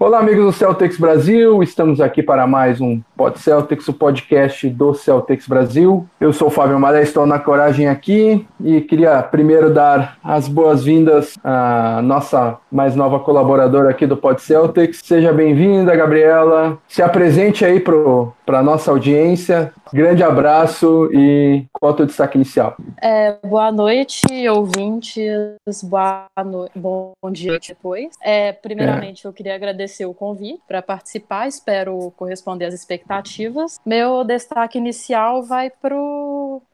Olá, amigos do Celtics Brasil, estamos aqui para mais um Pod Celtics, o podcast do Celtics Brasil. Eu sou o Fábio Maré, estou na Coragem aqui e queria primeiro dar as boas-vindas à nossa mais nova colaboradora aqui do Pod Celtics. Seja bem-vinda, Gabriela. Se apresente aí para nossa audiência. Grande abraço e qual é o teu destaque inicial? É, boa noite, ouvintes. Boa no... Bom dia depois. É, primeiramente, é. eu queria agradecer o convite para participar. Espero corresponder às expectativas. Meu destaque inicial vai para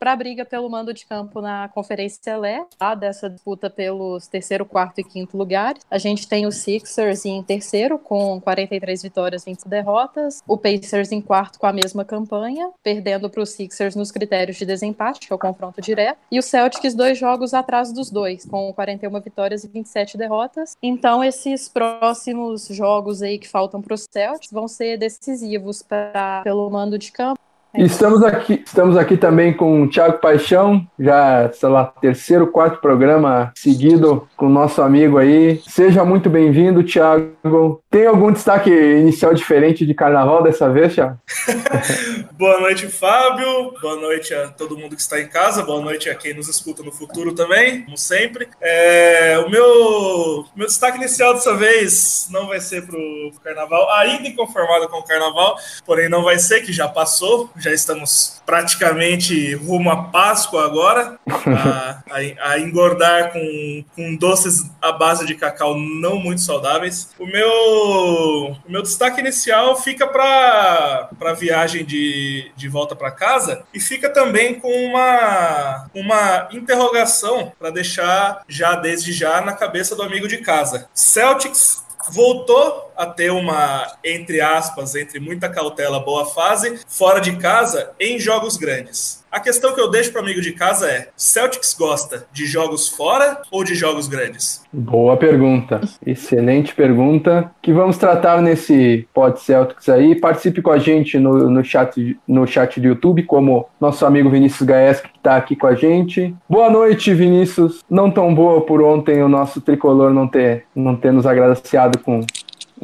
a briga pelo mando de campo na Conferência Lé, tá? dessa disputa pelos terceiro, quarto e quinto lugares. A gente tem o Sixers em terceiro, com 43 vitórias e 20 derrotas. O Pacers em quarto, com a mesma campanha, perdendo para os Sixers nos critérios de desempate, que é o confronto direto. E o Celtics, dois jogos atrás dos dois, com 41 vitórias e 27 derrotas. Então, esses próximos jogos aí que faltam para os Celtics vão ser decisivos pra, pelo mando de campo Estamos aqui, estamos aqui também com o Thiago Paixão, já, sei lá, terceiro, quarto programa seguido com o nosso amigo aí. Seja muito bem-vindo, Thiago. Tem algum destaque inicial diferente de carnaval dessa vez, Thiago? boa noite, Fábio. Boa noite a todo mundo que está em casa. Boa noite a quem nos escuta no futuro também, como sempre. É, o meu, meu destaque inicial dessa vez não vai ser para o carnaval, ainda inconformado com o carnaval, porém não vai ser, que já passou já estamos praticamente rumo à Páscoa agora, a, a, a engordar com, com doces à base de cacau não muito saudáveis. O meu, o meu destaque inicial fica para a viagem de, de volta para casa e fica também com uma, uma interrogação para deixar já desde já na cabeça do amigo de casa. Celtics voltou a ter uma, entre aspas, entre muita cautela, boa fase, fora de casa, em jogos grandes. A questão que eu deixo para amigo de casa é: Celtics gosta de jogos fora ou de jogos grandes? Boa pergunta. Excelente pergunta. Que vamos tratar nesse Pod Celtics aí. Participe com a gente no, no, chat, no chat do YouTube, como nosso amigo Vinícius Gaes, que está aqui com a gente. Boa noite, Vinícius. Não tão boa por ontem o nosso tricolor não ter, não ter nos agraciado com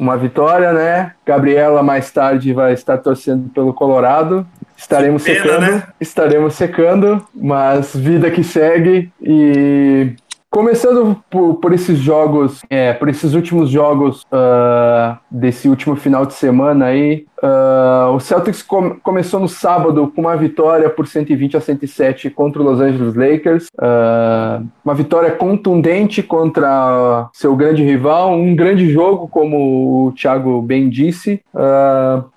uma vitória, né? Gabriela mais tarde vai estar torcendo pelo Colorado. Estaremos pena, secando, né? estaremos secando, mas vida que segue e Começando por, por, esses jogos, é, por esses últimos jogos uh, desse último final de semana aí, uh, o Celtics com, começou no sábado com uma vitória por 120 a 107 contra o Los Angeles Lakers, uh, uma vitória contundente contra seu grande rival, um grande jogo, como o Thiago bem disse,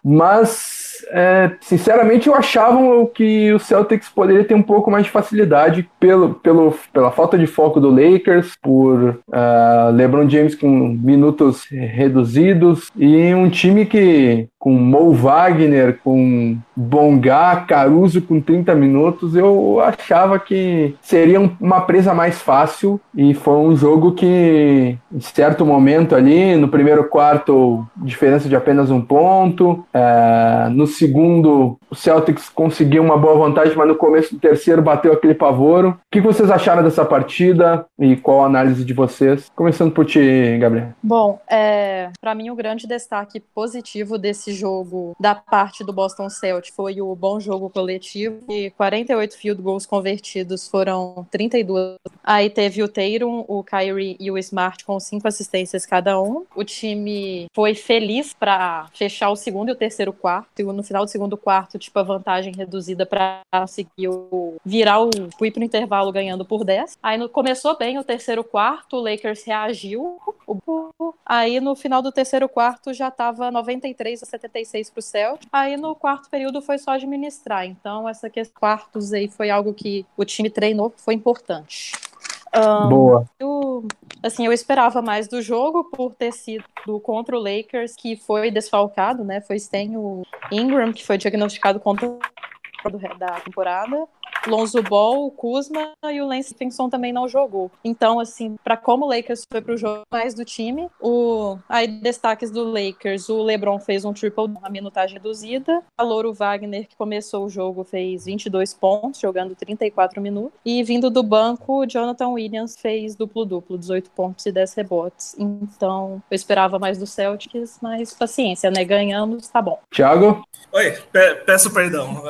mas é, sinceramente, eu achava que o Celtics poderia ter um pouco mais de facilidade pelo, pelo, pela falta de foco do Lakers, por uh, LeBron James com minutos reduzidos e um time que com Mo Wagner, com Bongá, Caruso com 30 minutos, eu achava que seria uma presa mais fácil e foi um jogo que, em certo momento ali, no primeiro quarto, diferença de apenas um ponto, é, no segundo, o Celtics conseguiu uma boa vantagem, mas no começo do terceiro bateu aquele pavoro. O que vocês acharam dessa partida e qual a análise de vocês? Começando por ti, Gabriel. Bom, é, para mim o grande destaque positivo desse jogo da parte do Boston Celtics foi o bom jogo coletivo e 48 field goals convertidos foram 32. Aí teve o Tatum, o Kyrie e o Smart com cinco assistências cada um. O time foi feliz para fechar o segundo e o terceiro quarto. E no final do segundo quarto, tipo, a vantagem reduzida para conseguir virar o, ir pro intervalo ganhando por 10. Aí no, começou bem o terceiro quarto, o Lakers reagiu. O, aí no final do terceiro quarto já tava 93 a 76 pro Celtic. Aí no quarto período foi só administrar. Então, essa questão quartos aí foi algo que o time treinou, foi importante. Um, Boa. Eu, assim, eu esperava mais do jogo por ter sido contra o Lakers, que foi desfalcado, né? Foi sem o Ingram, que foi diagnosticado contra da temporada. Lonzo Ball, o Kuzma e o Lance Stephenson também não jogou. Então, assim, para como o Lakers foi pro jogo mais do time, o aí destaques do Lakers, o LeBron fez um triple na minutagem reduzida, a Louro Wagner que começou o jogo fez 22 pontos, jogando 34 minutos, e vindo do banco, o Jonathan Williams fez duplo-duplo, 18 pontos e 10 rebotes. Então, eu esperava mais do Celtics, mas paciência, né? Ganhamos, tá bom. Thiago? Oi, pe peço perdão.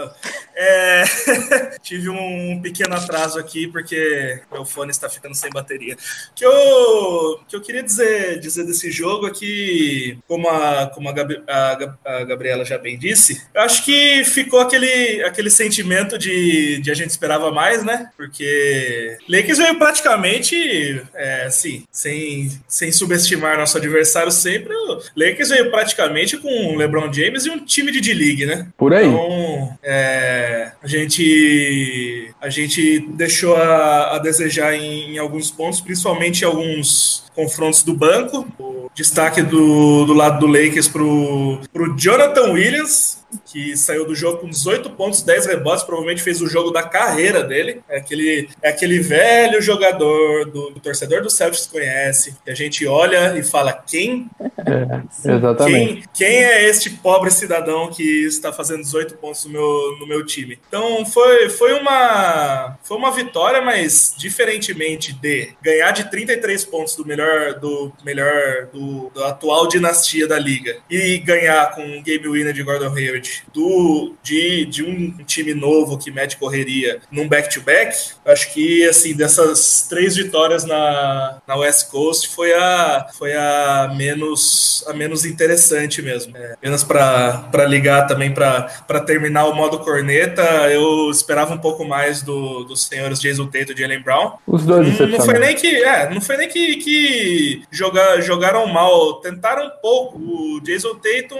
É... Tive um pequeno atraso aqui porque meu fone está ficando sem bateria. O que eu, que eu queria dizer, dizer desse jogo é que, como, a, como a, Gab a, a Gabriela já bem disse, eu acho que ficou aquele, aquele sentimento de, de a gente esperava mais, né? Porque Lakers veio praticamente, é, assim, sem, sem subestimar nosso adversário sempre, o Lakers veio praticamente com LeBron James e um time de D-League, né? Por aí. Então, é, a gente a gente deixou a, a desejar em, em, alguns pontos, principalmente alguns confrontos do banco. O destaque do, do lado do Lakers para o Jonathan Williams, que saiu do jogo com 18 pontos, 10 rebotes, provavelmente fez o jogo da carreira dele. É aquele, é aquele velho jogador do, do torcedor do Celtics conhece, que a gente olha e fala quem? É, exatamente. Quem, quem, é este pobre cidadão que está fazendo 18 pontos no meu, no meu time? Então foi, foi, uma, foi uma vitória, mas diferentemente de ganhar de 33 pontos do melhor do melhor do, do atual dinastia da liga e ganhar com um game winner de Gordon Hayward do, de, de um time novo que mete correria num back-to-back, -back, acho que, assim, dessas três vitórias na, na West Coast foi a, foi a, menos, a menos interessante mesmo. É, apenas para ligar também para terminar o modo corneta, eu esperava um pouco mais do, dos senhores Jason Tatum e Jalen Brown. Os dois não, não foi nem que é, não foi nem que, que jogar, jogaram mal, tentaram um pouco. O Jason Tatum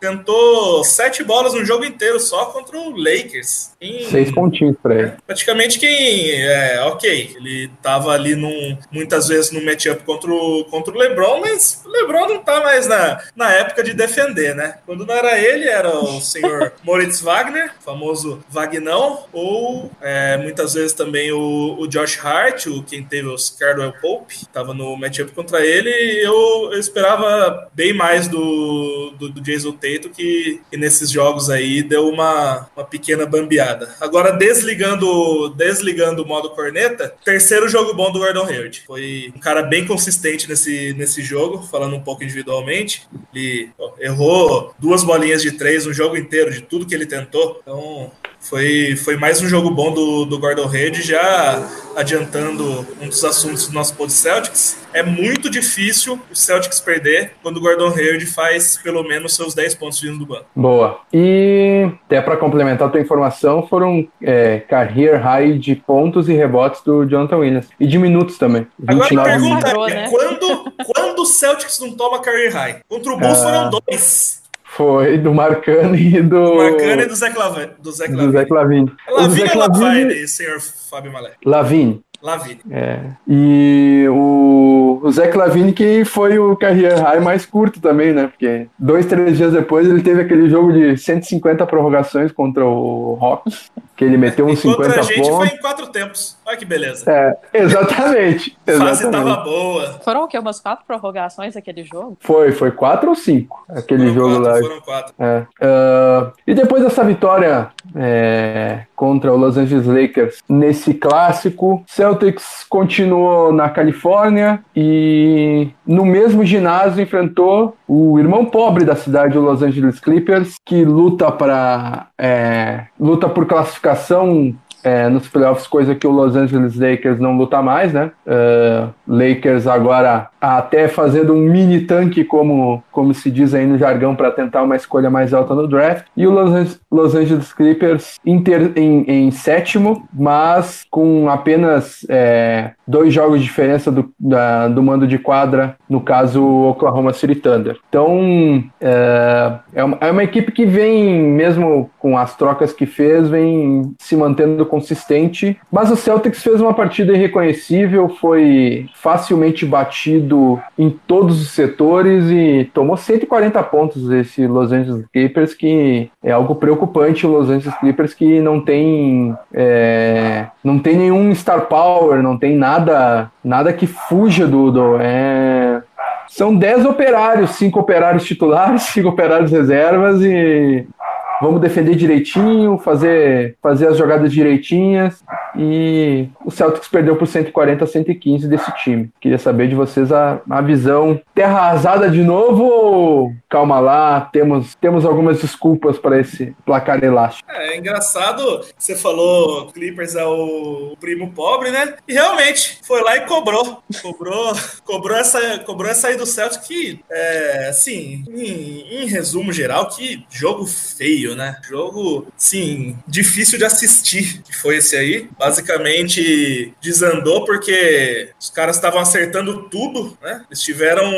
tentou sete sete bolas no jogo inteiro só contra o Lakers. Em, Seis pontinhos pra ele. praticamente quem. É, ok, ele tava ali num, muitas vezes no matchup contra o, contra o LeBron, mas o LeBron não tá mais na, na época de defender, né? Quando não era ele, era o senhor Moritz Wagner, famoso Vagnão, ou é, muitas vezes também o, o Josh Hart, o, quem teve os Cardwell Pope, tava no matchup contra ele. Eu, eu esperava bem mais do, do, do Jason Tatum que, que nesse nesses jogos aí deu uma, uma pequena bambeada. Agora, desligando, desligando o modo corneta, terceiro jogo bom do Gordon Hayward. Foi um cara bem consistente nesse, nesse jogo, falando um pouco individualmente. Ele ó, errou duas bolinhas de três no jogo inteiro, de tudo que ele tentou. Então, foi, foi mais um jogo bom do, do Gordon Hayward, já adiantando um dos assuntos do nosso pod Celtics. É muito difícil o Celtics perder quando o Gordon Hayward faz pelo menos seus 10 pontos vindo do banco. Boa. E até para complementar a tua informação, foram é, career high de pontos e rebotes do Jonathan Williams. E de minutos também. Agora a pergunta é, quando, quando o Celtics não toma career high? Contra o Bulls ah. foram dois. Foi do Marcano e do. Marcano e do Zé Clavin. Do Zé Clavin. Do Zé Clavin. Lavigne ou Lavine, senhor Fábio Malé? Lavigne. Lavigne. É. E o, o Zé Clavini que foi o career high mais curto também, né? Porque dois, três dias depois ele teve aquele jogo de 150 prorrogações contra o Hawks que ele meteu uns 50 pontos. a gente pontos. foi em quatro tempos. Olha que beleza. É, exatamente. A fase tava boa. Foram o quê? Umas quatro prorrogações aquele jogo? Foi, foi quatro ou cinco aquele foram jogo quatro, lá. Foram quatro. É. Uh, e depois dessa vitória é, contra o Los Angeles Lakers nesse clássico, Celtics continuou na Califórnia e no mesmo ginásio enfrentou o irmão pobre da cidade, o Los Angeles Clippers, que luta para é, luta por classificação é, nos playoffs, coisa que o Los Angeles Lakers não luta mais, né? Uh, Lakers agora até fazendo um mini tanque, como, como se diz aí no jargão, para tentar uma escolha mais alta no draft. E o Los, Los Angeles Clippers inter, em, em, sétimo, mas com apenas é, dois jogos de diferença do, da, do mando de quadra, no caso o Oklahoma City Thunder. Então é, é, uma, é uma equipe que vem, mesmo com as trocas que fez, vem se mantendo consistente, mas o Celtics fez uma partida irreconhecível, foi facilmente batido em todos os setores e tomou 140 pontos esse Los Angeles Clippers, que é algo preocupante. O Los Angeles Clippers que não tem é, não tem nenhum star power, não tem nada nada que fuja do, do é, são 10 operários, 5 operários titulares, 5 operários reservas e vamos defender direitinho, fazer, fazer as jogadas direitinhas. E o Celtics perdeu por 140 a 115 desse time. Queria saber de vocês a, a visão. Terra arrasada de novo calma lá, temos, temos algumas desculpas para esse placar elástico? É, é engraçado, você falou Clippers é o primo pobre, né? E realmente foi lá e cobrou. Cobrou, cobrou essa, cobrou essa aí do Celtics que, é, assim, em, em resumo geral, que jogo feio, né? Jogo, sim, difícil de assistir, que foi esse aí basicamente desandou porque os caras estavam acertando tudo, né? Eles tiveram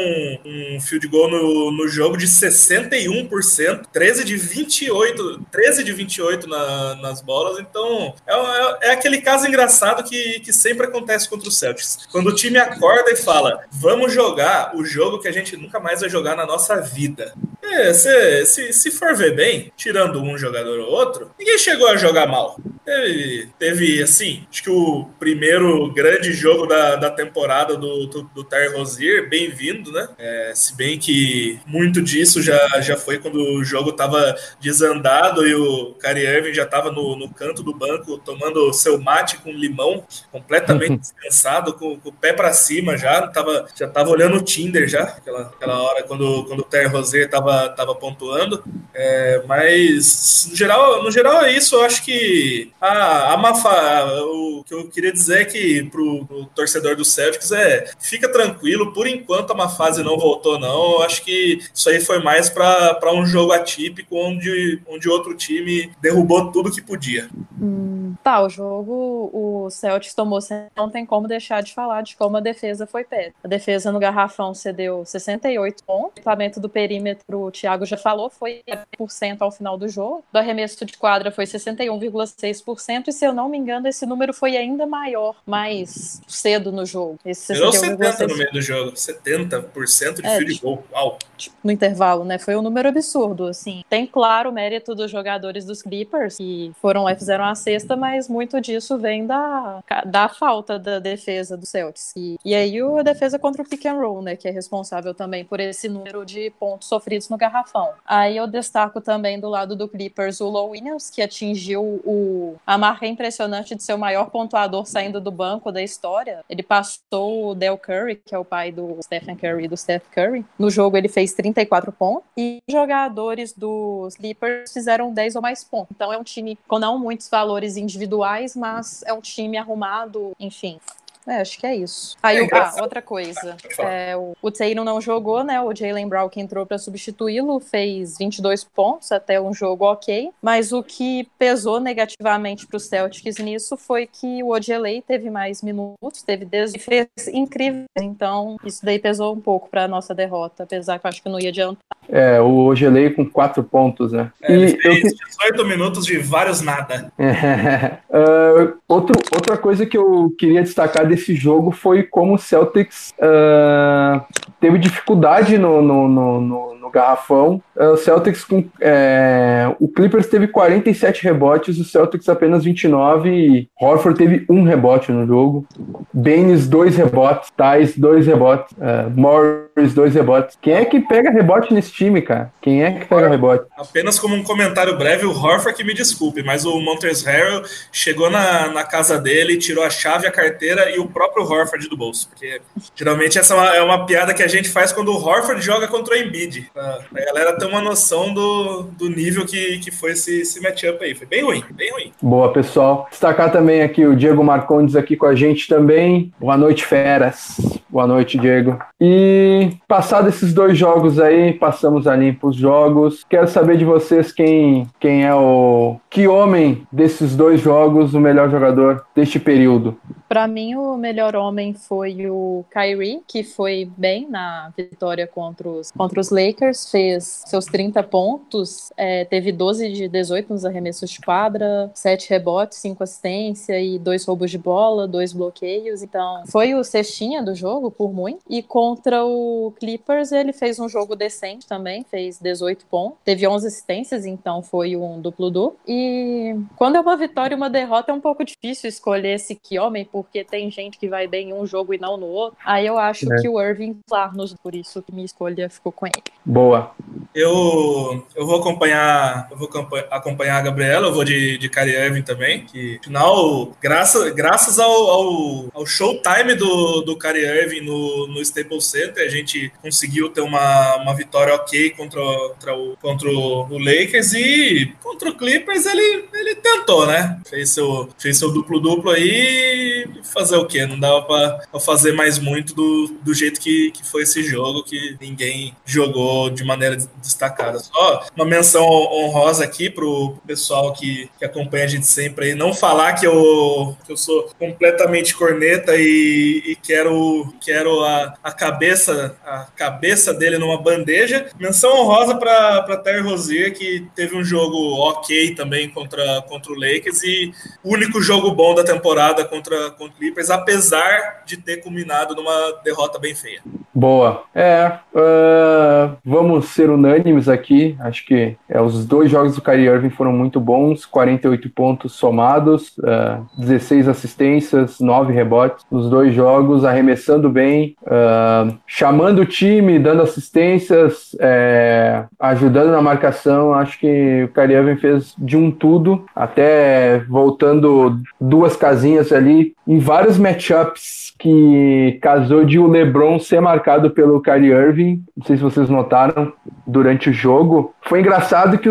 um field goal no, no jogo de 61%, 13 de 28, 13 de 28 na, nas bolas, então é, é, é, aquele caso engraçado que, que sempre acontece contra o Celtics. Quando o time acorda e fala, vamos jogar o jogo que a gente nunca mais vai jogar na nossa vida. É, se, se, se for ver bem, tirando um jogador ou outro, ninguém chegou a jogar mal. Teve, teve assim, acho que o primeiro grande jogo da, da temporada do, do, do Tyre Rozier, bem-vindo, né? É, se bem que muito disso já, já foi quando o jogo estava desandado e o Kyrie Irving já estava no, no canto do banco tomando seu mate com limão, completamente descansado, com, com o pé para cima já, tava, já tava olhando o Tinder já, aquela, aquela hora quando, quando o Tyre Rozier estava tava pontuando. É, mas, no geral, no geral é isso, eu acho que a, a Mafá, o que eu queria dizer é que pro, pro torcedor do Celtics é fica tranquilo, por enquanto a má fase não voltou, não. Eu acho que isso aí foi mais para um jogo atípico onde, onde outro time derrubou tudo que podia. Hum, tá, o jogo, o Celtics tomou, não tem como deixar de falar de como a defesa foi pé. A defesa no garrafão cedeu 68 pontos, o equipamento do perímetro, o Thiago já falou, foi 100% ao final do jogo. Do arremesso de quadra foi 61,6%, e se eu não me engano, esse número foi ainda maior, mais cedo no jogo. Esse 70 no meio do jogo, 70% de é, field goal. Uau. Tipo, no intervalo, né? Foi um número absurdo, assim. Tem claro o mérito dos jogadores dos Clippers que foram lá e fizeram a cesta, mas muito disso vem da, da falta da defesa do Celtics. E, e aí a defesa contra o pick and roll, né, que é responsável também por esse número de pontos sofridos no garrafão. Aí eu destaco também do lado do Clippers o Low Williams, que atingiu o, a marca impressionante de ser o maior pontuador saindo do banco da história. Ele passou o Del Curry, que é o pai do Stephen Curry e do Steph Curry. No jogo ele fez 34 pontos e jogadores dos Clippers fizeram 10 ou mais pontos. Então é um time com não muitos valores individuais, mas é um time arrumado, enfim, é, acho que é isso. Aí, é ah, outra coisa. É, o, o Taylor não jogou, né? O Jalen Brown que entrou para substituí-lo fez 22 pontos, até um jogo ok. Mas o que pesou negativamente para os Celtics nisso foi que o Ojeley teve mais minutos, teve desde fez incrível. Então, isso daí pesou um pouco para a nossa derrota, apesar que eu acho que não ia adiantar. É, o Ojeley com quatro pontos, né? É, e ele fez eu... 18 minutos de vários nada. É, uh, outro, outra coisa que eu queria destacar desse jogo foi como o Celtics uh, teve dificuldade no, no, no, no garrafão. Uh, o Celtics com. É, o Clippers teve 47 rebotes, o Celtics apenas 29 e Horford teve um rebote no jogo. Baines, dois rebotes. Tais, dois rebotes. Uh, Morris, dois rebotes. Quem é que pega rebote nesse time, cara? Quem é que pega rebote? Apenas como um comentário breve, o Horford que me desculpe, mas o Montrezl Harrell chegou na, na casa dele, tirou a chave, a carteira e o próprio Horford do bolso. Porque geralmente essa é uma, é uma piada que a gente faz quando o Horford joga contra o Embiid. A, galera tem uma noção do, do nível que, que foi esse, esse matchup aí. Foi bem ruim, bem ruim. Boa, pessoal. Destacar também aqui o Diego Marcondes aqui com a gente também. Boa noite, feras. Boa noite, Diego. E passado esses dois jogos aí, passamos a limpo os jogos. Quero saber de vocês quem, quem é o. Que homem desses dois jogos o melhor jogador deste período? Para mim, o melhor homem foi o Kyrie, que foi bem na vitória contra os, contra os Lakers, fez seus 30 pontos, é, teve 12 de 18 nos arremessos de quadra, 7 rebotes, 5 assistência e 2 roubos de bola, 2 bloqueios. Então, foi o cestinha do jogo, por muito. E contra o Clippers, ele fez um jogo decente também, fez 18 pontos, teve 11 assistências, então foi um duplo-duplo. E quando é uma vitória e uma derrota, é um pouco difícil escolher esse que homem, porque tem gente que vai bem em um jogo e não no outro. Aí eu acho é. que o Irving nos por isso que minha escolha ficou com ele. Boa. Eu, eu vou acompanhar, eu vou acompanhar a Gabriela, eu vou de, de Kyrie Irving também, que afinal, graças, graças ao, ao, ao showtime do, do Kyrie Irving no, no Staples Center, a gente conseguiu ter uma, uma vitória ok contra, contra, o, contra o Lakers e contra o Clippers ele, ele tentou, né? Fez seu, fez seu duplo-duplo aí fazer o quê? Não dava para fazer mais muito do, do jeito que, que foi esse jogo, que ninguém jogou de maneira destacada. Só uma menção honrosa aqui pro pessoal que, que acompanha a gente sempre aí, não falar que eu, que eu sou completamente corneta e, e quero, quero a, a cabeça a cabeça dele numa bandeja. Menção honrosa para Terry Rozier, que teve um jogo ok também contra, contra o Lakers e o único jogo bom da temporada contra, contra o Clippers, apesar de ter culminado numa derrota bem feia. Boa. É, uh, vamos ser unânimes aqui. Acho que é, os dois jogos do Kyrie Irving foram muito bons, 48 pontos somados, uh, 16 assistências, 9 rebotes nos dois jogos, arremessando bem, uh, chamando o time, dando assistências, é, ajudando na marcação. Acho que o Kyrie Irving fez de um tudo, até voltando duas casinhas ali em vários matchups que casou de o LeBron ser marcado pelo Kyrie Irving. Não sei se vocês notaram durante o jogo. Foi engraçado que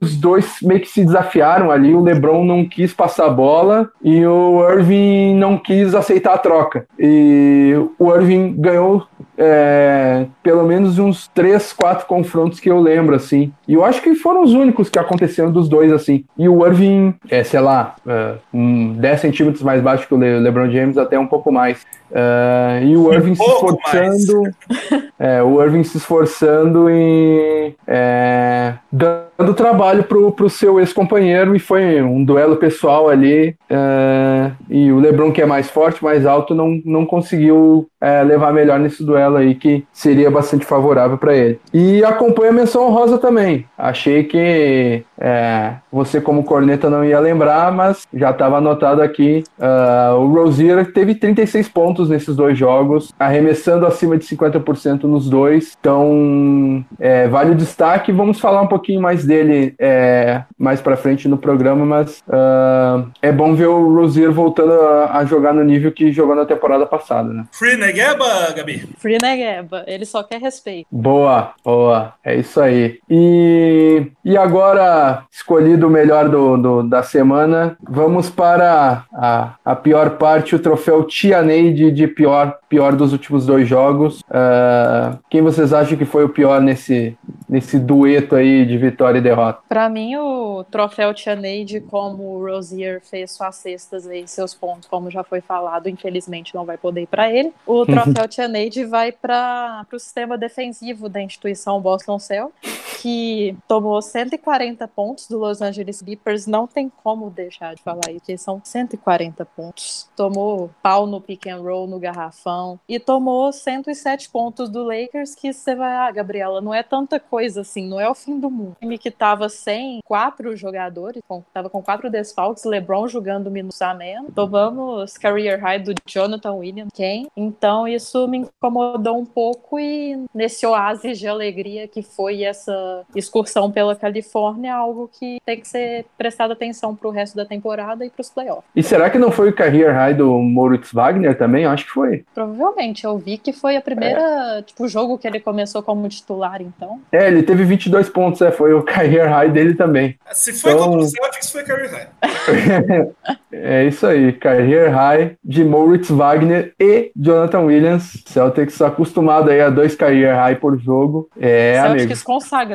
os dois meio que se desafiaram ali. O LeBron não quis passar a bola e o Irving não quis aceitar a troca. E o Irving ganhou é, pelo menos uns três, quatro confrontos que eu lembro, assim. E eu acho que foram os únicos que aconteceram dos dois, assim. E o Irving, é, sei lá, é, um 10 centímetros mais baixo que o Le LeBron James, até um pouco mais. Uh, e o Irving um se esforçando. É, o Irving se esforçando e é, dando trabalho pro, pro seu ex-companheiro e foi um duelo pessoal ali. É, e o Lebron, que é mais forte, mais alto, não, não conseguiu é, levar melhor nesse duelo aí, que seria bastante favorável para ele. E acompanha a menção rosa também. Achei que é, você, como corneta, não ia lembrar, mas já estava anotado aqui. Uh, o Rozier teve 36 pontos nesses dois jogos, arremessando acima de 50% nos dois. Então, é, vale o destaque. Vamos falar um pouquinho mais dele é, mais para frente no programa, mas uh, é bom ver o Rozier voltando a, a, jogar no nível que jogou na temporada passada, né? Free Negueba, Gabi? Free Negueba. Ele só quer respeito. Boa, boa. É isso aí. E, e agora escolhido o melhor do, do, da semana, vamos para a, a pior parte, o troféu Tianeide de pior, pior dos últimos dois jogos. Uh, quem vocês acham que foi o pior nesse, nesse dueto aí de vitória e derrota? Para mim, o troféu Tianeide, como o Rosier fez suas cestas e seus pontos, como já foi falado, infelizmente não vai poder ir para ele. O troféu Tianeide vai para o sistema defensivo da instituição Boston Cell, que tomou 140 pontos do Los Angeles Clippers, não tem como deixar de falar isso, porque são 140 pontos. Tomou pau no pick and roll, no garrafão, e tomou 107 pontos do Lakers, que você vai, ah, Gabriela, não é tanta coisa assim, não é o fim do mundo. O time que tava sem quatro jogadores, com, tava com quatro desfalques, LeBron jogando minutos a menos, tomamos career high do Jonathan Williams, quem? Então isso me incomodou um pouco e nesse oásis de alegria que foi essa excursão pela Califórnia, algo que tem que ser prestado atenção pro resto da temporada e pros playoffs. E será que não foi o career high do Moritz Wagner também? Eu acho que foi. Provavelmente, eu vi que foi a primeira, é. tipo, jogo que ele começou como titular, então. É, ele teve 22 pontos, é, foi o career high dele também. Se foi então... contra o Celtics, foi career high. é isso aí, career high de Moritz Wagner e Jonathan Williams. Celtics acostumado aí a dois career high por jogo. É, Celtics amigo.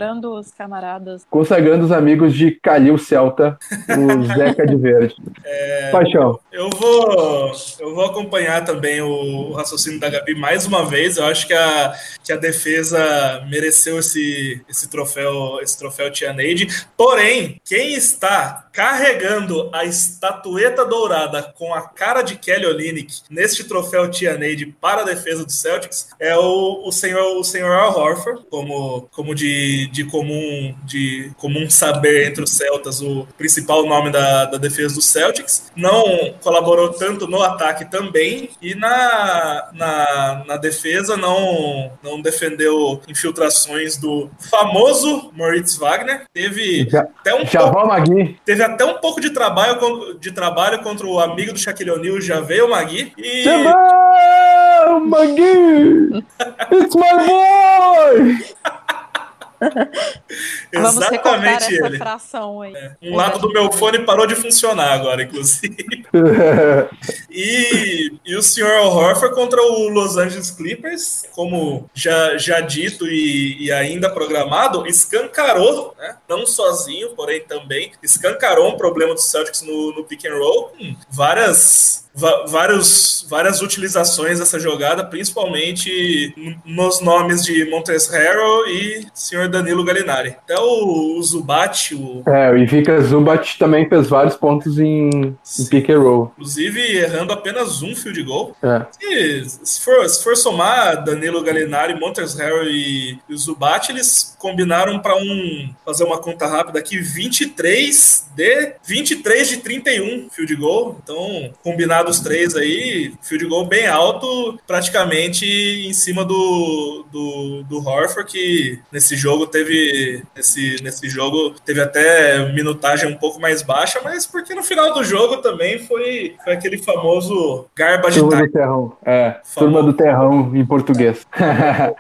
Consagrando os camaradas. Consagrando os amigos de Calil Celta, o Zeca de Verde. É, Paixão. Eu vou, eu vou acompanhar também o, o, raciocínio da Gabi mais uma vez. Eu acho que a, que a defesa mereceu esse, esse troféu, esse troféu Tia Neide. Porém, quem está carregando a estatueta dourada com a cara de Kelly Olynyk neste troféu Tia Neide para a defesa do Celtics é o, o senhor o senhor Al Horford, como, como de, de comum de comum saber entre os celtas o principal nome da, da defesa do Celtics. Não colaborou tanto no ataque também e na, na, na defesa não não defendeu infiltrações do famoso Moritz Wagner. Teve já, até um pouco, teve até um pouco de trabalho, de trabalho contra o amigo do Shaquille O'Neal, já veio o Magui. E... Magui! It's my boy! Exatamente ele. É. Um lado do meu fone parou de funcionar agora, inclusive. e, e o senhor Horford contra o Los Angeles Clippers, como já, já dito e, e ainda programado, escancarou, né? não sozinho, porém também, escancarou um problema do Celtics no, no pick and roll, com várias vários, várias utilizações dessa jogada, principalmente nos nomes de Montes Harrell e Sr. Danilo Galinari. Até o, o Zubat. O... É, o Ivica Zubat também fez vários pontos em, em pick and roll. Inclusive errando apenas um field goal. É. E, se, for, se for somar Danilo Galinari, Montes Harrell e, e o Zubat, eles combinaram para um fazer uma conta rápida aqui, 23 de 23 de 31 field goal. Então, combinado dos três aí, field goal bem alto, praticamente em cima do, do, do Horford, que nesse jogo teve nesse, nesse jogo teve até minutagem um pouco mais baixa, mas porque no final do jogo também foi, foi aquele famoso garba de Turma do Terrão. É, Turma do Terrão em português.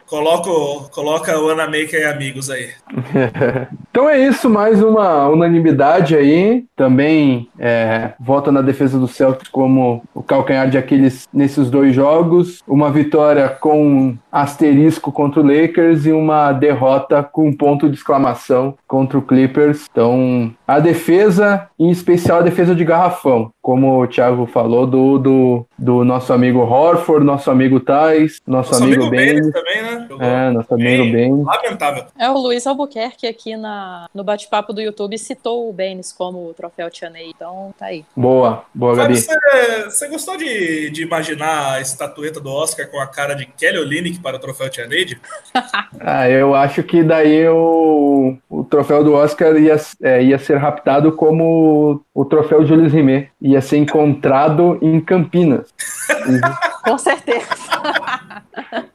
Coloco, coloca o Anamaker e amigos aí. então é isso, mais uma unanimidade aí. Também é, vota na defesa do Celtic como o calcanhar de Aquiles nesses dois jogos. Uma vitória com asterisco contra o Lakers e uma derrota com um ponto de exclamação contra o Clippers. Então, a defesa, em especial a defesa de garrafão, como o Thiago falou, do, do, do nosso amigo Horford, nosso amigo Tais, nosso, nosso amigo, amigo Ben. também, né? é, nosso amigo Ben. Lamentável. É, o Luiz Albuquerque aqui na, no bate-papo do YouTube citou o Benes como o troféu Tianei, então tá aí. Boa, boa, Gabi. Você, gostou de, de imaginar a estatueta do Oscar com a cara de Kelly Olynyk para o troféu Tia Neide? ah, eu acho que daí o, o troféu do Oscar ia, é, ia ser raptado como o troféu Jules Rimet. Ia ser encontrado em Campinas. Com certeza.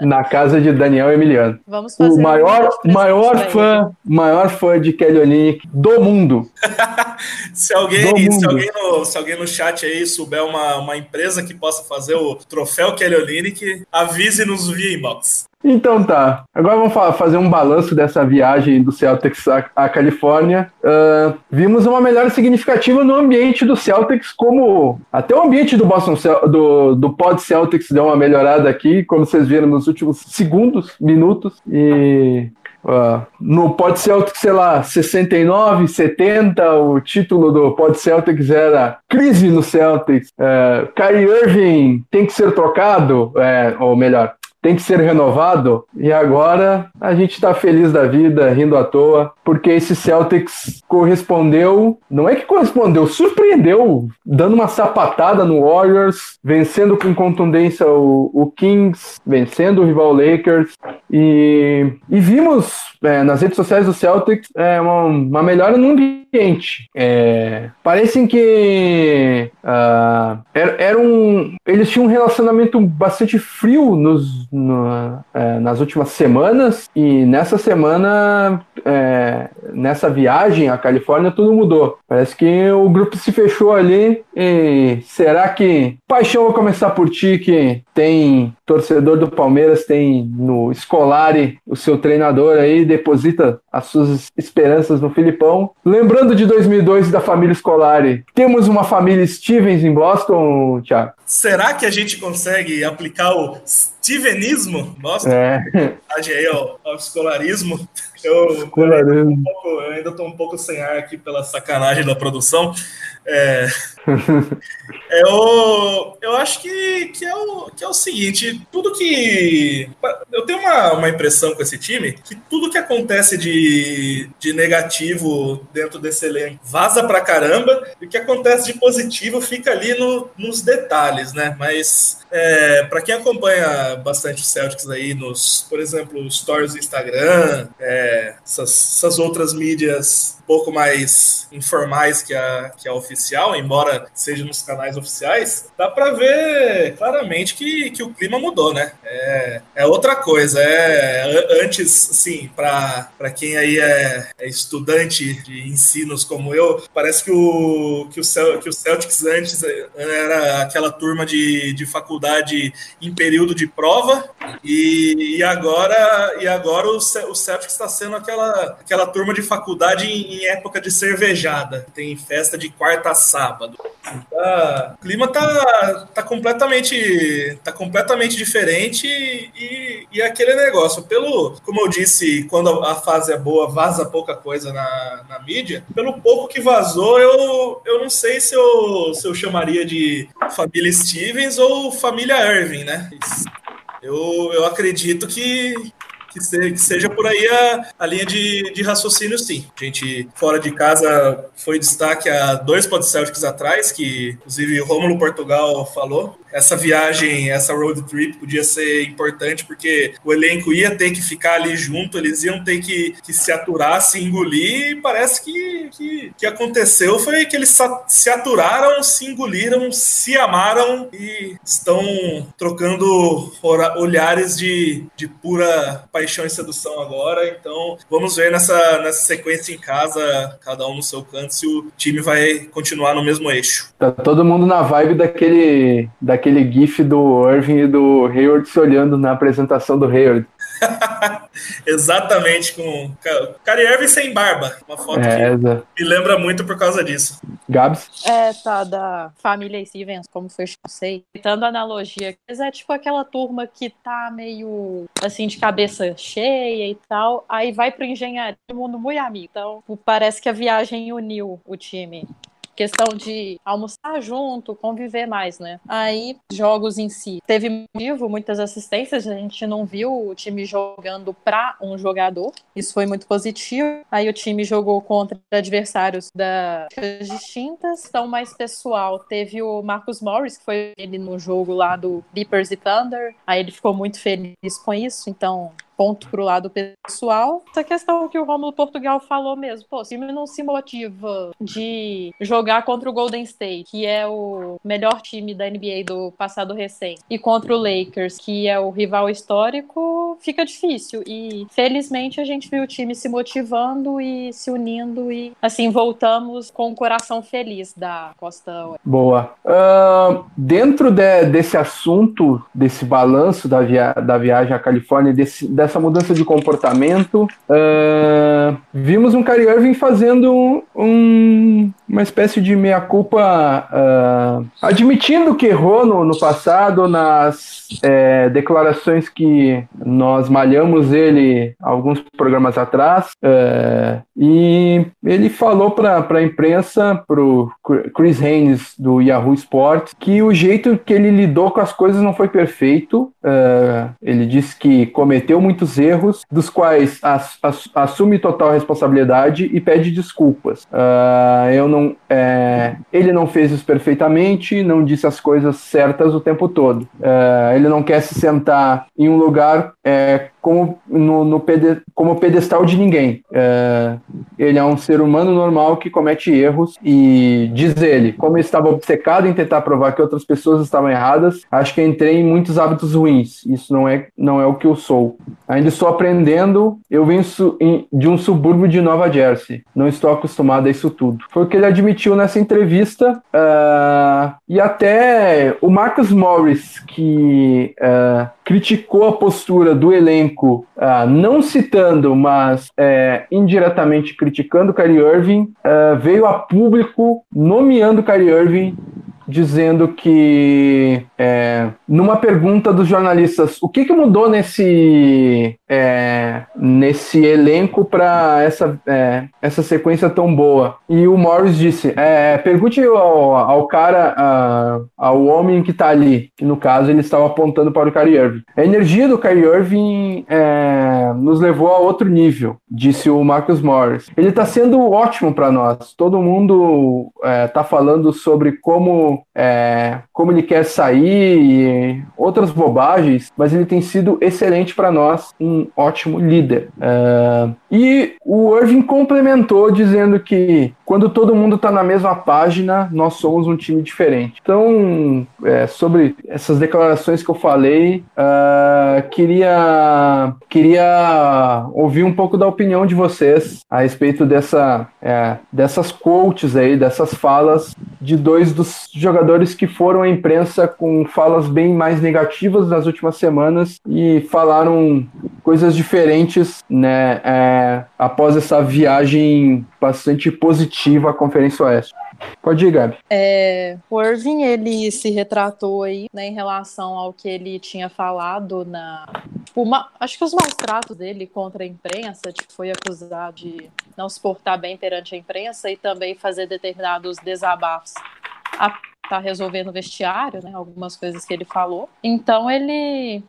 Na casa de Daniel Emiliano. Vamos fazer o maior, maior fã, maior fã de Kelly Olynyk do mundo. se alguém, se alguém no, se alguém no chat aí souber uma, uma empresa que possa fazer o troféu Kelly Olynyk, avise-nos via inbox. Então tá. Agora vamos fazer um balanço dessa viagem do Celtics à Califórnia. Uh, vimos uma melhora significativa no ambiente do Celtics, como até o ambiente do Boston do, do Pod Celtics deu uma melhorada aqui, como vocês viram nos últimos segundos, minutos. E Uh, no Pod Celtics, sei lá, 69, 70, o título do Pod Celtics era Crise no Celtics. Uh, Kyrie Irving tem que ser trocado, uh, ou melhor, tem que ser renovado. E agora a gente está feliz da vida, rindo à toa, porque esse Celtics correspondeu, não é que correspondeu, surpreendeu, dando uma sapatada no Warriors, vencendo com contundência o, o Kings, vencendo o rival Lakers. E, e vimos é, nas redes sociais do Celtics é, uma, uma melhora no ambiente. É, parecem que uh, era, era, um, eles tinham um relacionamento bastante frio nos, no, é, nas últimas semanas e nessa semana, é, nessa viagem à Califórnia, tudo mudou. Parece que o grupo se fechou ali e será que paixão vai começar por ti que tem torcedor do Palmeiras tem no Scolari o seu treinador aí deposita as suas esperanças no Filipão. Lembrando de 2002 da família Scolari, temos uma família Stevens em Boston, Thiago? Será que a gente consegue aplicar o Stevenismo? Boston? É. aí ao, ao escolarismo. Eu. Eu, pouco, eu ainda estou um pouco sem ar aqui pela sacanagem da produção. É, é o, eu acho que, que, é o, que é o seguinte: tudo que. Eu tenho uma, uma impressão com esse time que tudo que acontece de, de negativo dentro desse elenco vaza pra caramba, e o que acontece de positivo fica ali no, nos detalhes, né? Mas é, para quem acompanha bastante Celtics aí, nos, por exemplo, stories do Instagram, é, essas, essas outras mídias pouco mais informais que a, que a oficial, embora seja nos canais oficiais, dá para ver claramente que, que o clima mudou, né? É, é outra coisa. É, antes, sim, para quem aí é, é, estudante de ensinos como eu, parece que o, que o, que o Celtics antes era aquela turma de, de faculdade em período de prova e, e agora, e agora o, o Celtics está sendo aquela, aquela turma de faculdade em, em época de cervejada. Tem festa de quarta a sábado. Tá, o clima tá, tá completamente tá completamente diferente e, e aquele negócio. Pelo, como eu disse, quando a fase é boa, vaza pouca coisa na, na mídia. Pelo pouco que vazou, eu, eu não sei se eu, se eu chamaria de família Stevens ou família Irving, né? Eu, eu acredito que, que, se, que seja por aí a, a linha de, de raciocínio, sim. A gente, fora de casa, foi destaque há dois podceltics atrás, que inclusive o Rômulo Portugal falou, essa viagem, essa road trip podia ser importante porque o elenco ia ter que ficar ali junto, eles iam ter que, que se aturar, se engolir, e parece que, que, que aconteceu foi que eles se aturaram, se engoliram, se amaram e estão trocando olhares de, de pura paixão e sedução agora. Então, vamos ver nessa, nessa sequência em casa, cada um no seu canto, se o time vai continuar no mesmo eixo. Tá todo mundo na vibe daquele, daquele aquele gif do Irving e do Hayward se olhando na apresentação do Hayward. Exatamente, com Kyrie Irving sem barba. Uma foto é, que me lembra muito por causa disso. Gabs? É, tá, da família Stevens, como foi, não sei. Tentando analogia, mas é tipo aquela turma que tá meio, assim, de cabeça cheia e tal, aí vai pro engenharia, mundo muito amigo. Então, parece que a viagem uniu o time questão de almoçar junto, conviver mais, né? Aí, jogos em si. Teve vivo, muitas assistências, a gente não viu o time jogando para um jogador. Isso foi muito positivo. Aí o time jogou contra adversários da distintas, então mais pessoal. Teve o Marcus Morris, que foi ele no jogo lá do Clippers e Thunder. Aí ele ficou muito feliz com isso, então ponto pro lado pessoal. Essa questão que o Romulo Portugal falou mesmo, pô, se não se motiva de jogar contra o Golden State, que é o melhor time da NBA do passado recente, e contra o Lakers, que é o rival histórico, fica difícil. E felizmente a gente viu o time se motivando e se unindo e assim voltamos com o coração feliz da Costa Oeste. Boa. Uh, dentro de, desse assunto, desse balanço da, via da viagem à Califórnia, desse, dessa mudança de comportamento. Uh, vimos um Kyrie Irving fazendo um, uma espécie de meia-culpa, uh, admitindo que errou no, no passado, nas é, declarações que nós malhamos ele alguns programas atrás. Uh, e ele falou para a imprensa, para o Chris Haynes do Yahoo Sports, que o jeito que ele lidou com as coisas não foi perfeito. ele disse que cometeu muito muitos erros, dos quais as, as, assume total responsabilidade e pede desculpas. Uh, eu não, é, ele não fez isso perfeitamente, não disse as coisas certas o tempo todo. Uh, ele não quer se sentar em um lugar é, como, no, no pede, como pedestal de ninguém. É, ele é um ser humano normal que comete erros e diz ele, como eu estava obcecado em tentar provar que outras pessoas estavam erradas, acho que entrei em muitos hábitos ruins. Isso não é, não é o que eu sou. Ainda estou aprendendo, eu venho de um subúrbio de Nova Jersey. Não estou acostumado a isso tudo. Foi o que ele admitiu nessa entrevista. Uh, e até o Marcus Morris, que uh, criticou a postura do elenco uh, não citando, mas é, indiretamente criticando Kyrie Irving, uh, veio a público nomeando Kyrie Irving dizendo que é, numa pergunta dos jornalistas, o que, que mudou nesse é, nesse elenco para essa é, essa sequência tão boa? E o Morris disse, é, pergunte ao, ao cara, a, ao homem que está ali, que no caso ele estava apontando para o Kyrie Irving. A energia do Kyrie Irving é, nos levou a outro nível, disse o Marcus Morris. Ele está sendo ótimo para nós. Todo mundo está é, falando sobre como é, como ele quer sair e outras bobagens, mas ele tem sido excelente para nós, um ótimo líder. É, e o Irving complementou dizendo que quando todo mundo está na mesma página, nós somos um time diferente. Então, é, sobre essas declarações que eu falei, uh, queria, queria ouvir um pouco da opinião de vocês a respeito dessa, é, dessas quotes aí, dessas falas de dois dos jogadores que foram à imprensa com falas bem mais negativas nas últimas semanas e falaram coisas diferentes, né, é, após essa viagem bastante positiva à Conferência Oeste. Pode ir, Gabi. É, o Irving, ele se retratou aí, né, em relação ao que ele tinha falado na... Tipo, uma, acho que os maus tratos dele contra a imprensa, tipo, foi acusado de não se portar bem perante a imprensa e também fazer determinados desabafos a tá resolvendo o vestiário, né? Algumas coisas que ele falou. Então ele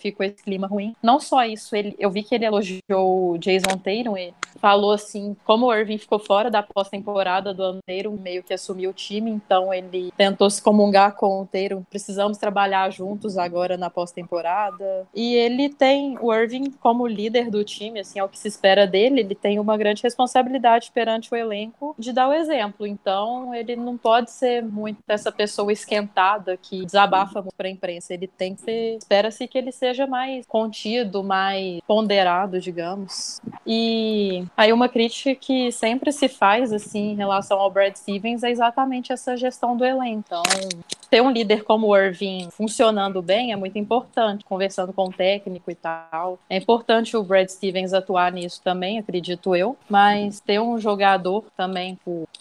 ficou esse clima ruim. Não só isso, ele, eu vi que ele elogiou o Jason Tatum, ele falou assim, como o Irving ficou fora da pós-temporada do ano meio que assumiu o time, então ele tentou se comungar com o Tatum. Precisamos trabalhar juntos agora na pós-temporada. E ele tem o Irving como líder do time, assim, é o que se espera dele, ele tem uma grande responsabilidade perante o elenco de dar o exemplo. Então ele não pode ser muito dessa pessoa esquentada que desabafa para a imprensa. Ele tem que ser. Espera-se que ele seja mais contido, mais ponderado, digamos. E aí, uma crítica que sempre se faz, assim, em relação ao Brad Stevens é exatamente essa gestão do elenco. Então, ter um líder como o Irving funcionando bem é muito importante, conversando com o técnico e tal. É importante o Brad Stevens atuar nisso também, acredito eu, mas ter um jogador também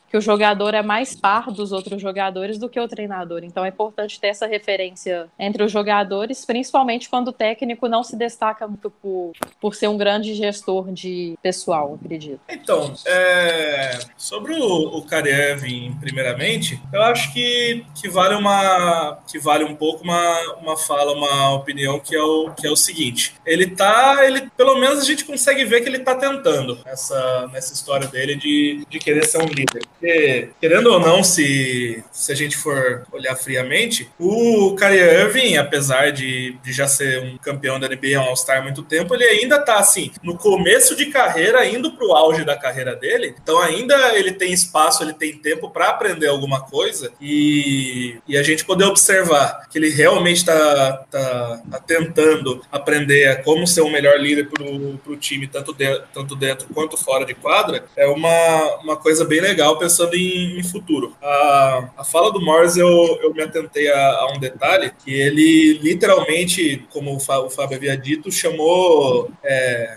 que o jogador é mais par dos outros jogadores do que o treinador. Então é importante ter essa referência entre os jogadores, principalmente quando o técnico não se destaca muito por, por ser um grande gestor de pessoal, acredito. Então, é, sobre o, o Karevin, primeiramente, eu acho que, que vale uma que vale um pouco uma, uma fala, uma opinião que é o que é o seguinte. Ele tá, ele pelo menos a gente consegue ver que ele tá tentando essa nessa história dele de, de querer ser um líder. Porque, querendo ou não, se se a gente for olhar friamente, o Kyrie Irving, apesar de, de já ser um campeão da NBA, um All-Star há muito tempo, ele ainda tá assim, no começo de carreira, indo pro auge da carreira dele. Então ainda ele tem espaço, ele tem tempo para aprender alguma coisa e, e a gente poder observar que ele realmente está tá, tá tentando aprender como ser o melhor líder para o time, tanto, de, tanto dentro quanto fora de quadra, é uma, uma coisa bem legal pensando em, em futuro. A, a fala do Morris, eu, eu me atentei a, a um detalhe, que ele literalmente, como o Fábio havia dito, chamou é,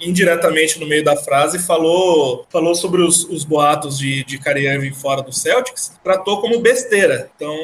indiretamente no meio da frase, falou, falou sobre os, os boatos de, de Kyrie fora do Celtics, tratou como besteira. Então,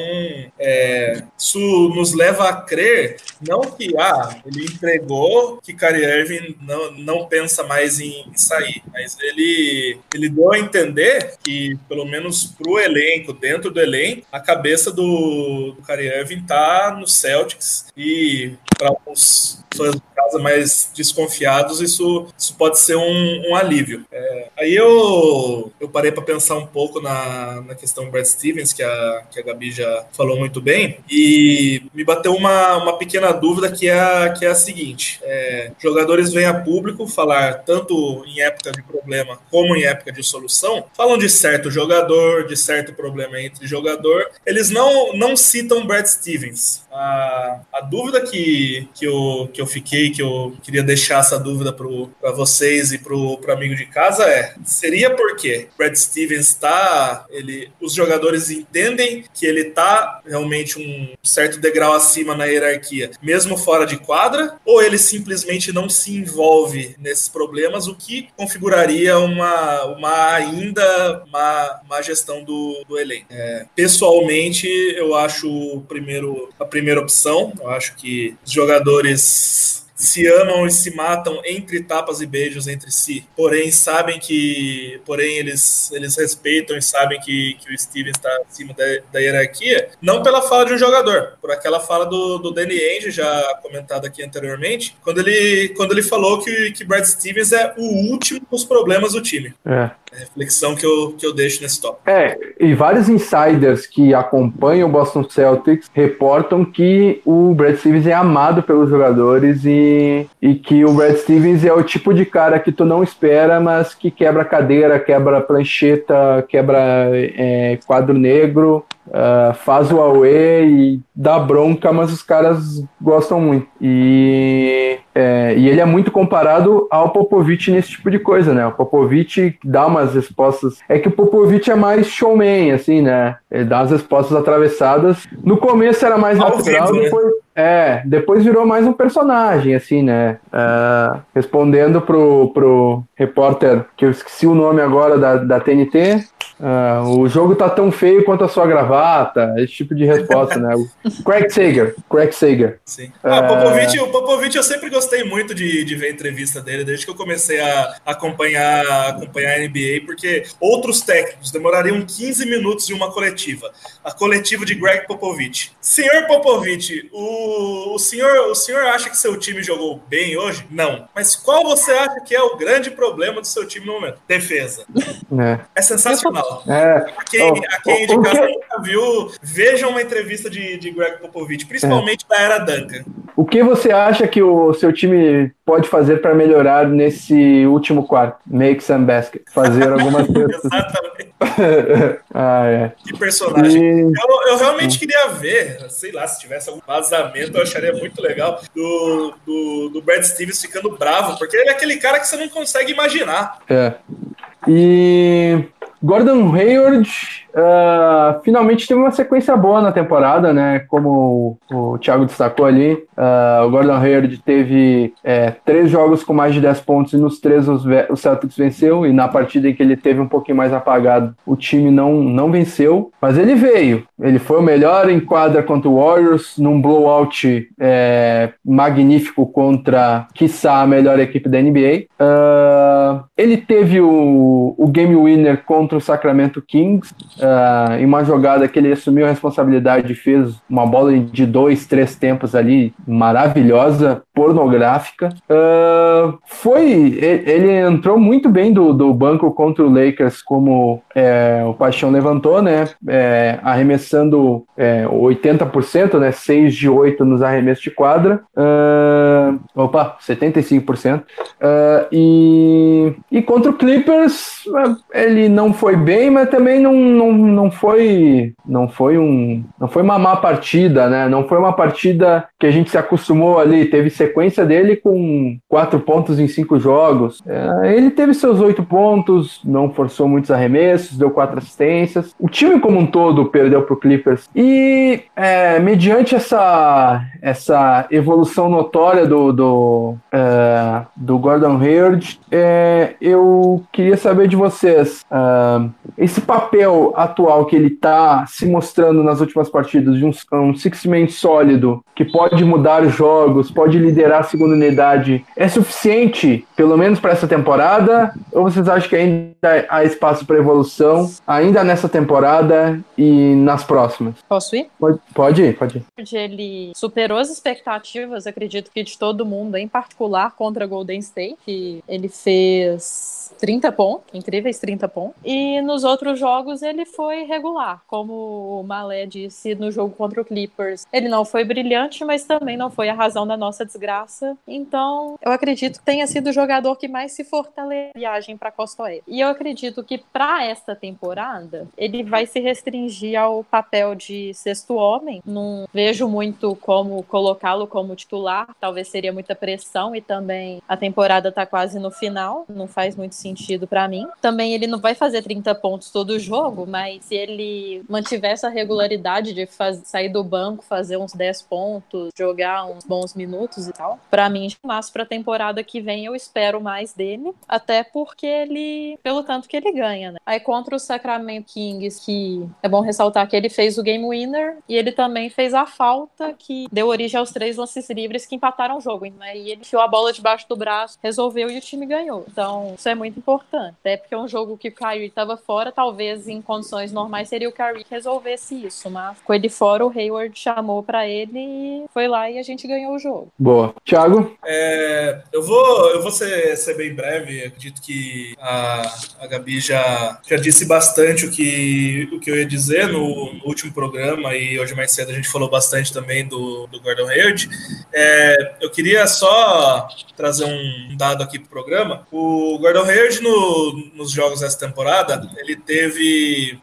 é, isso nos leva a crer, não que ah, ele entregou que Irving não, não pensa mais em, em sair, mas ele, ele deu a entender que, pelo menos para o elenco, dentro do elenco, a cabeça do, do Kyrie Irving tá no Celtics e para alguns fãs de casa mais desconfiados, isso, isso pode ser um, um alívio. É, aí eu, eu parei para pensar um pouco na, na questão Brad Stevens, que a, que a Gabi já falou muito bem, e me bateu uma, uma pequena dúvida que é a, que é a seguinte: é, jogadores vêm a público falar, tanto em época de problema como em época de solução, falam de certo jogador, de certo problema entre jogador, eles não, não citam Brad Stevens. A, a dúvida que, que, eu, que que eu fiquei, que eu queria deixar essa dúvida para vocês e para o amigo de casa é: seria porque Brad Stevens está. Ele, os jogadores entendem que ele está realmente um certo degrau acima na hierarquia, mesmo fora de quadra, ou ele simplesmente não se envolve nesses problemas, o que configuraria uma, uma ainda má, má gestão do, do elenco. É, pessoalmente, eu acho primeiro, a primeira opção, eu acho que os jogadores se amam e se matam entre tapas e beijos entre si. Porém, sabem que. Porém, eles, eles respeitam e sabem que, que o Steven está acima da, da hierarquia. Não pela fala de um jogador, por aquela fala do, do Danny Ainge, já comentado aqui anteriormente, quando ele, quando ele falou que, que Brad Stevens é o último dos problemas do time. É. É a reflexão que eu, que eu deixo nesse tópico. É, e vários insiders que acompanham o Boston Celtics reportam que o Brad Stevens é amado pelos jogadores e, e que o Brad Stevens é o tipo de cara que tu não espera, mas que quebra cadeira, quebra prancheta, quebra é, quadro negro, uh, faz o away e dá bronca, mas os caras gostam muito. E, é, e ele é muito comparado ao Popovich nesse tipo de coisa, né? O Popovich dá umas respostas. É que o Popovich é mais showman, assim, né? Ele dá as respostas atravessadas. No começo era mais Ao natural, vivo, né? depois. Né? É, depois virou mais um personagem, assim, né? Uh, respondendo pro, pro repórter, que eu esqueci o nome agora da, da TNT, Uh, o jogo tá tão feio quanto a sua gravata, esse tipo de resposta, né? O Craig Sager, Craig Sager. Sim. Ah, uh... Popovich, o Popovich eu sempre gostei muito de, de ver a entrevista dele, desde que eu comecei a acompanhar, acompanhar a NBA, porque outros técnicos demorariam 15 minutos de uma coletiva. A coletiva de Greg Popovich. Senhor Popovich, o, o, senhor, o senhor acha que seu time jogou bem hoje? Não. Mas qual você acha que é o grande problema do seu time no momento? Defesa. É, é sensacional. É. A quem, a quem de casa nunca viu, vejam uma entrevista de, de Greg Popovich, principalmente é. da era Duncan. O que você acha que o seu time pode fazer para melhorar nesse último quarto? Make some basket. Fazer algumas coisas. Exatamente. ah, é. Que personagem. E... Eu, eu, realmente queria ver, sei lá, se tivesse algum vazamento, eu acharia muito legal do, do, do Brad Stevens ficando bravo, porque ele é aquele cara que você não consegue imaginar. É. E Gordon Hayward uh, finalmente teve uma sequência boa na temporada, né? Como o, o Thiago destacou ali, uh, o Gordon Hayward teve é, três jogos com mais de 10 pontos e nos três os, o Celtics venceu. E na partida em que ele teve um pouquinho mais apagado, o time não, não venceu. Mas ele veio. Ele foi o melhor em quadra contra o Warriors, num blowout é, magnífico contra, quiçá, a melhor equipe da NBA. Uh, ah, ele teve o, o game winner contra contra o Sacramento Kings, uh, em uma jogada que ele assumiu a responsabilidade e fez uma bola de dois, três tempos ali, maravilhosa, pornográfica. Uh, foi, ele entrou muito bem do, do banco contra o Lakers, como é, o Paixão levantou, né? É, arremessando é, 80%, né? 6 de 8 nos arremessos de quadra. Uh, opa, 75%. Uh, e, e contra o Clippers, ele não foi bem, mas também não, não, não foi não foi um não foi uma má partida, né? Não foi uma partida que a gente se acostumou ali. Teve sequência dele com quatro pontos em cinco jogos. É, ele teve seus oito pontos, não forçou muitos arremessos, deu quatro assistências. O time como um todo perdeu para o Clippers e é, mediante essa essa evolução notória do do, é, do Gordon Hayward, é, eu queria saber de vocês. Uh, esse papel atual que ele está se mostrando nas últimas partidas de um, um six-man sólido, que pode mudar jogos, pode liderar a segunda unidade, é suficiente, pelo menos para essa temporada? Ou vocês acham que ainda há espaço para evolução, ainda nessa temporada e nas próximas? Posso ir? Pode, pode ir, pode ir. Ele superou as expectativas, acredito que de todo mundo, em particular contra Golden State, que ele fez 30 pontos, incríveis 30 pontos. E nos outros jogos ele foi regular, como o Malé disse no jogo contra o Clippers. Ele não foi brilhante, mas também não foi a razão da nossa desgraça. Então, eu acredito que tenha sido o jogador que mais se fortaleceu viagem para Costa Oeste. E eu acredito que para esta temporada, ele vai se restringir ao papel de sexto homem. Não vejo muito como colocá-lo como titular, talvez seria muita pressão e também a temporada tá quase no final, não faz muito sentido para mim. Também ele não vai fazer 30 pontos todo jogo, mas se ele mantiver essa regularidade de faz, sair do banco, fazer uns 10 pontos, jogar uns bons minutos e tal, para mim, mas para a temporada que vem eu espero mais dele, até porque ele, pelo tanto que ele ganha, né? Aí contra o Sacramento Kings, que é bom ressaltar que ele fez o game winner e ele também fez a falta que deu origem aos três lances livres que empataram o jogo, né? E ele enfiou a bola debaixo do braço, resolveu e o time ganhou. Então, isso é muito importante. Até porque é um jogo que Kyrie estava fora, talvez em condições normais seria o Kyrie que resolvesse isso, mas com ele fora, o Hayward chamou para ele e foi lá e a gente ganhou o jogo. Boa. Thiago? É, eu vou, eu vou ser, ser bem breve. Acredito que a, a Gabi já, já disse bastante o que, o que eu ia dizer no, no último programa e hoje mais cedo a gente falou bastante também do, do Gordon Hayward. É, eu queria só trazer um dado aqui para o programa. O Gordon Hayward, no, nos jogos dessa temporada, ele teve,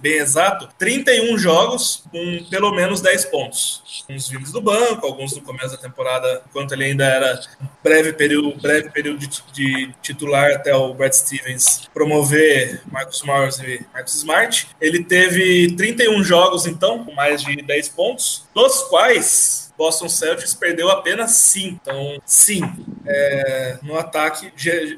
bem exato, 31 jogos com pelo menos 10 pontos. Uns vindos do banco, alguns no começo da temporada, enquanto ele ainda era breve período, breve período de, de titular até o Brad Stevens promover Marcus Morris e Marcus Smart. Ele teve 31 jogos, então, com mais de 10 pontos, dos quais Boston Celtics perdeu apenas 5. Então, sim, é, no ataque,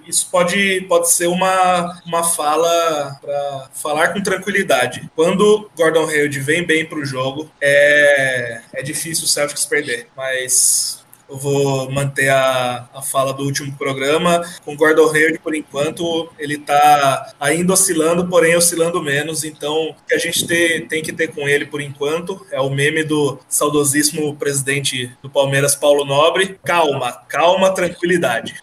isso pode, pode ser uma, uma fala para falar com tranquilidade. Quando Gordon Hayward vem bem para o jogo, é, é difícil o Celtics perder, mas eu vou manter a, a fala do último programa. Com Gordon Hayward, por enquanto, ele está ainda oscilando, porém oscilando menos. Então, o que a gente tem, tem que ter com ele, por enquanto, é o meme do saudosíssimo presidente do Palmeiras, Paulo Nobre. Calma, calma, tranquilidade.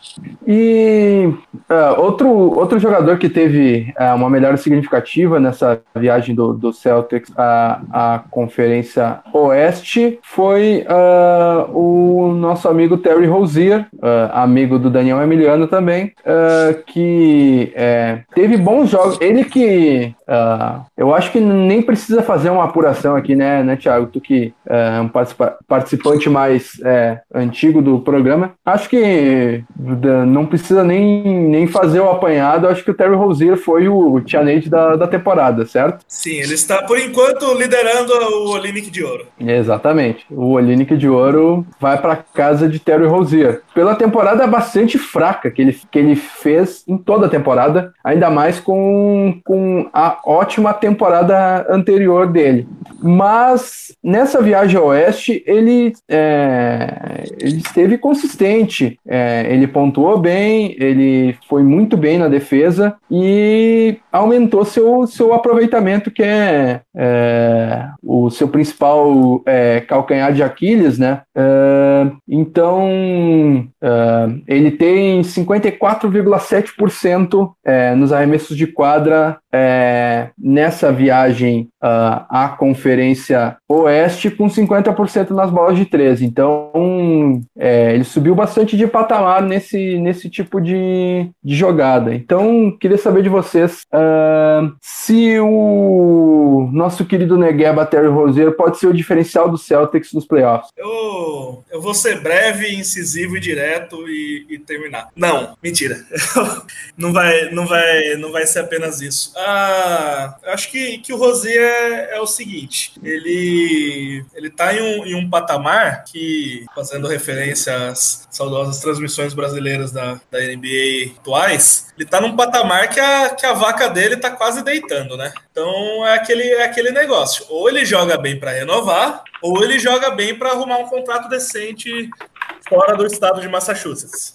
E uh, outro, outro jogador que teve uh, uma melhora significativa nessa viagem do, do Celtics à, à Conferência Oeste foi uh, o nosso amigo Terry Rozier, amigo do Daniel Emiliano também, que é, teve bons jogos. Ele que eu acho que nem precisa fazer uma apuração aqui, né, né Thiago? Tu que é um participante mais é, antigo do programa, acho que não precisa nem, nem fazer o apanhado. Acho que o Terry Rozier foi o Tianate da, da temporada, certo? Sim, ele está, por enquanto, liderando o Olinick de Ouro. Exatamente. O Olinick de Ouro vai para casa de Terry Rozier. Pela temporada bastante fraca que ele, que ele fez em toda a temporada, ainda mais com, com a ótima temporada anterior dele. Mas nessa viagem ao oeste, ele, é, ele esteve consistente. É, ele pontuou bem, ele foi muito bem na defesa e aumentou seu, seu aproveitamento, que é, é o seu principal é, calcanhar de Aquiles, né? É, então, é, ele tem 54,7% é, nos arremessos de quadra nessa viagem uh, à Conferência Oeste com 50% nas bolas de 13. Então, é, ele subiu bastante de patamar nesse, nesse tipo de, de jogada. Então, queria saber de vocês uh, se o nosso querido Negueba Terry Rozier pode ser o diferencial do Celtics nos playoffs. Eu, eu vou ser breve, incisivo e direto e, e terminar. Não, mentira. não, vai, não, vai, não vai ser apenas isso. Ah, acho que, que o Rozier é, é, o seguinte: ele, ele tá em um, em um patamar que, fazendo referência às saudosas transmissões brasileiras da, da NBA atuais, ele tá num patamar que a, que a vaca dele tá quase deitando, né? Então é aquele, é aquele negócio: ou ele joga bem para renovar, ou ele joga bem para arrumar um contrato decente fora do estado de Massachusetts.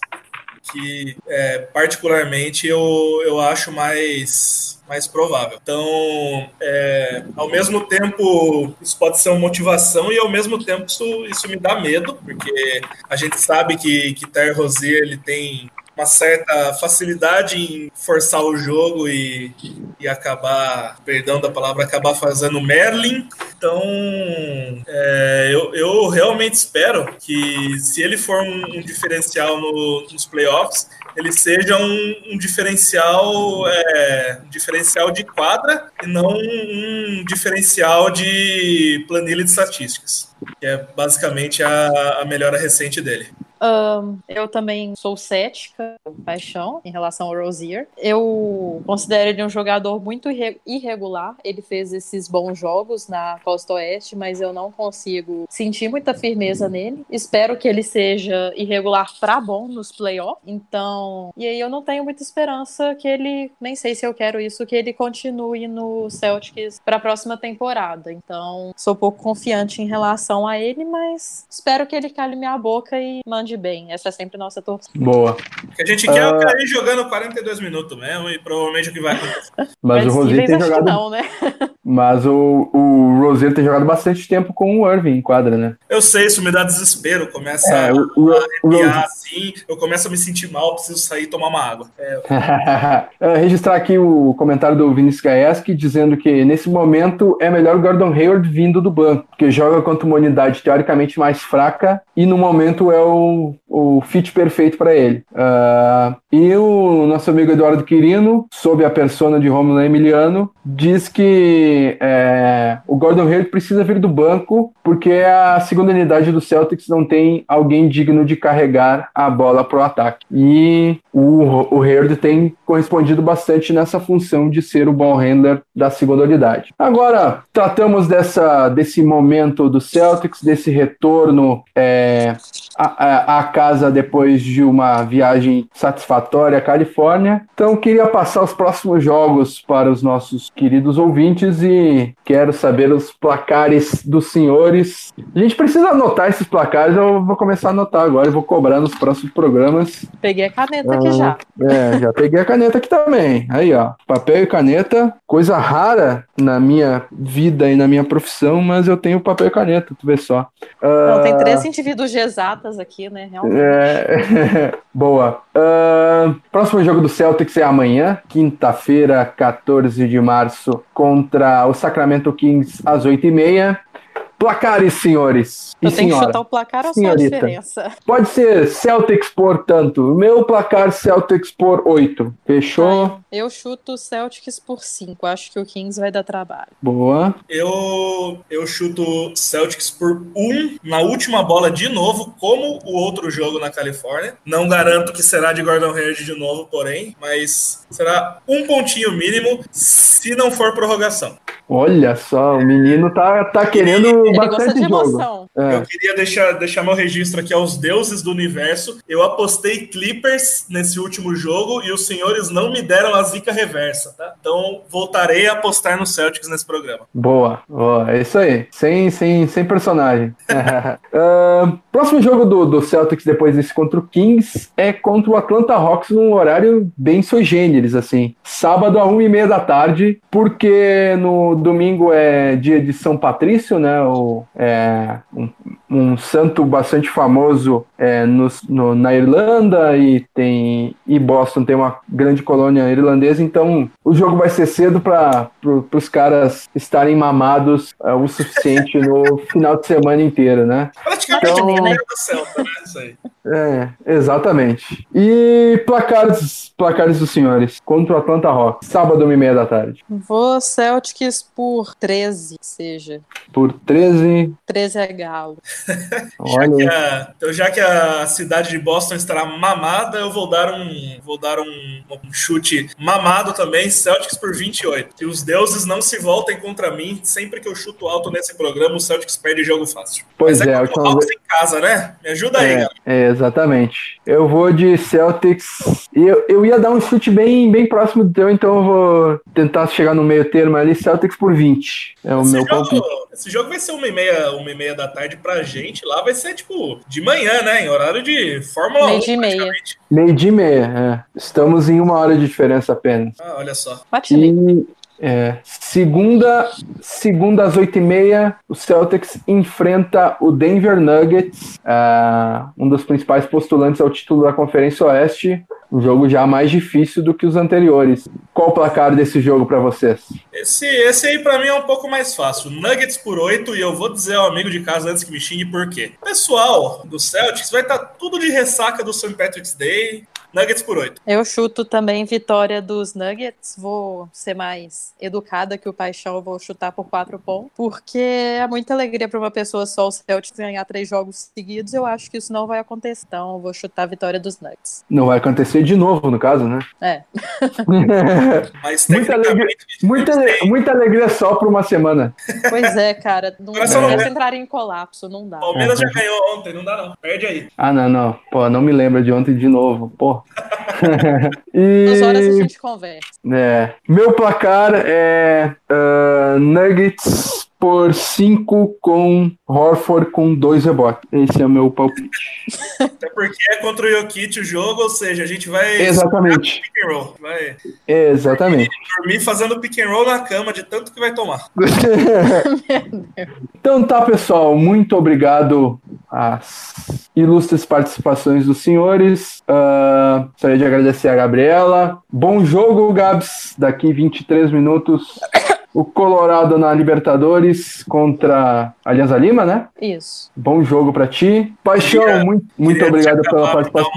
Que, é, particularmente, eu, eu acho mais mais provável. Então, é, ao mesmo tempo, isso pode ser uma motivação e ao mesmo tempo isso, isso me dá medo, porque a gente sabe que, que Ter Rosier ele tem uma certa facilidade em forçar o jogo e, e acabar, perdão da palavra, acabar fazendo Merlin. Então, é, eu, eu realmente espero que se ele for um, um diferencial no, nos playoffs, ele seja um, um diferencial é, um diferencial de quadra e não um diferencial de planilha de estatísticas, que é basicamente a, a melhora recente dele. Um, eu também sou cética, paixão, em relação ao Rosier. Eu considero ele um jogador muito irregular. Ele fez esses bons jogos na Costa Oeste, mas eu não consigo sentir muita firmeza nele. Espero que ele seja irregular para bom nos playoffs. Então, e aí eu não tenho muita esperança que ele, nem sei se eu quero isso, que ele continue no Celtics para a próxima temporada. Então, sou pouco confiante em relação a ele, mas espero que ele cale minha boca e mande de bem. Essa é sempre nossa torcida. Boa. O que a gente quer uh... é o cara jogando 42 minutos mesmo, e provavelmente o que vai acontecer. Mas, Mas o Rosier tem jogado. Não, né? Mas o, o Rosier tem jogado bastante tempo com o Irving em quadra, né? Eu sei, isso me dá desespero. Começa é, o, o, a arrepiar assim, eu começo a me sentir mal, preciso sair e tomar uma água. É. é, registrar aqui o comentário do Vinícius Gaeski dizendo que nesse momento é melhor o Gordon Hayward vindo do banco, porque joga contra uma unidade teoricamente mais fraca e no momento é o o, fit perfeito para ele. Uh, e o nosso amigo Eduardo Quirino, sob a persona de Romulo Emiliano, diz que é, o Gordon Hayward precisa vir do banco porque a segunda unidade do Celtics não tem alguém digno de carregar a bola para o ataque. E o, o Hayward tem correspondido bastante nessa função de ser o ball handler da segunda unidade. Agora, tratamos dessa, desse momento do Celtics, desse retorno é, a, a, casa depois de uma viagem satisfatória à Califórnia. Então, queria passar os próximos jogos para os nossos queridos ouvintes e quero saber os placares dos senhores. A gente precisa anotar esses placares, eu vou começar a anotar agora, e vou cobrar nos próximos programas. Peguei a caneta ah, aqui já. É, já peguei a caneta aqui também. Aí, ó, papel e caneta, coisa rara na minha vida e na minha profissão, mas eu tenho papel e caneta, tu vê só. Não, tem três ah, indivíduos de exatas aqui, né? Realmente. É... Boa. Uh, próximo jogo do Celtics é amanhã, quinta-feira, 14 de março, contra o Sacramento Kings às 8h30. Placares, senhores. Eu tenho senhora. que chutar o placar ou só a diferença? Pode ser Celtics por tanto. Meu placar Celtics por 8. Fechou? eu chuto Celtics por 5. Acho que o Kings vai dar trabalho. Boa. Eu, eu chuto Celtics por 1 na última bola de novo, como o outro jogo na Califórnia. Não garanto que será de Gordon Hayward de novo, porém, mas será um pontinho mínimo se não for prorrogação. Olha só, o menino tá, tá querendo Ele bastante jogo. É. Eu queria deixar, deixar meu registro aqui aos deuses do universo. Eu apostei Clippers nesse último jogo e os senhores não me deram a zica reversa, tá? Então voltarei a apostar no Celtics nesse programa. Boa, boa. É isso aí. Sem, sem, sem personagem. uh, próximo jogo do, do Celtics depois desse contra o Kings é contra o Atlanta Hawks num horário bem sui generis, assim. Sábado a uma e meia da tarde, porque no domingo é dia de São Patrício, né? O, é, um, um santo bastante famoso é, no, no, na Irlanda e tem e Boston tem uma grande colônia irlandesa, então o jogo vai ser cedo para pro, os caras estarem mamados é, o suficiente no final de semana inteiro, né? Praticamente então, né? Celta, né? Isso aí. É, exatamente. E placares, placares dos senhores contra o Atlanta Rock, sábado, uma e meia da tarde. Vou Celtics por 13, seja. Por 13. 13 é galo. Já, que a, então, já que a cidade de Boston estará mamada, eu vou dar um, vou dar um, um chute mamado também, Celtics por 28. Que os deuses não se voltem contra mim, sempre que eu chuto alto nesse programa, o Celtics perde jogo fácil. Pois Mas é, é o Hawks em casa, né? Me ajuda aí, é, galera. É, exatamente. Eu vou de Celtics. E eu, eu ia dar um chute bem, bem próximo do teu, então eu vou tentar chegar no meio termo ali, Celtics por 20. É o esse meu jogo, Esse jogo vai ser uma e meia, uma e meia da tarde pra gente lá, vai ser tipo de manhã, né? Em horário de Fórmula meio 1. De meia. Meio de meia, é. Estamos em uma hora de diferença apenas. Ah, olha só. E, É, segunda, segunda às oito e meia, o Celtics enfrenta o Denver Nuggets, uh, um dos principais postulantes ao título da Conferência Oeste um jogo já mais difícil do que os anteriores. Qual o placar desse jogo para vocês? Esse, esse aí para mim é um pouco mais fácil. Nuggets por 8 e eu vou dizer ao amigo de casa antes que me xingue por quê. Pessoal do Celtics vai estar tá tudo de ressaca do St. Patrick's Day, Nuggets por 8. Eu chuto também vitória dos Nuggets. Vou ser mais educada que o Paixão. Vou chutar por 4 pontos. Porque é muita alegria para uma pessoa só o Celtics ganhar três jogos seguidos. Eu acho que isso não vai acontecer. Então, vou chutar a vitória dos Nuggets. Não vai acontecer de novo, no caso, né? É. Mas muita alegria, muita, muita alegria só por uma semana. Pois é, cara. Não é. entrar em colapso. Não dá. Palmeiras já ganhou ontem. Não dá, não. Perde aí. Ah, não, não. Pô, não me lembra de ontem de novo. E... Duas horas a gente conversa. É. Meu placar é uh, Nuggets por 5 com Horford com dois rebotes. Esse é o meu palpite. Até porque é contra o Jokic o jogo, ou seja, a gente vai. Exatamente. Pick and roll. Vai Exatamente. Dormir fazendo pick and roll na cama de tanto que vai tomar. então tá, pessoal. Muito obrigado às ilustres participações dos senhores. Uh, gostaria de agradecer a Gabriela. Bom jogo, Gabs. Daqui 23 minutos o Colorado na Libertadores contra Alianza Lima, né? Isso. Bom jogo para ti. Paixão, muito, muito obrigado pela participação.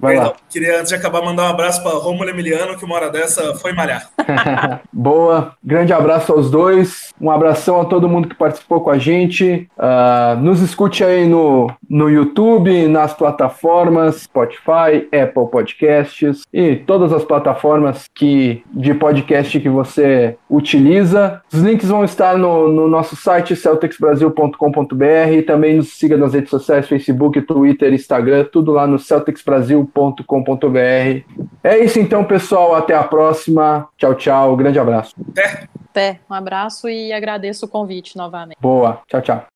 Lá. Queria, antes de acabar, mandar um abraço para Romulo Emiliano, que uma hora dessa foi malhar. Boa. Grande abraço aos dois. Um abração a todo mundo que participou com a gente. Uh, nos escute aí no, no YouTube, nas plataformas Spotify, Apple Podcasts e todas as plataformas que, de podcast que você utiliza. Os links vão estar no, no nosso site celticsbrasil.com.br. Também nos siga nas redes sociais, Facebook, Twitter, Instagram, tudo lá no celticsbrasil.com.br. É isso então, pessoal. Até a próxima. Tchau, tchau. Grande abraço. Até. Até. Um abraço e agradeço o convite novamente. Boa. Tchau, tchau.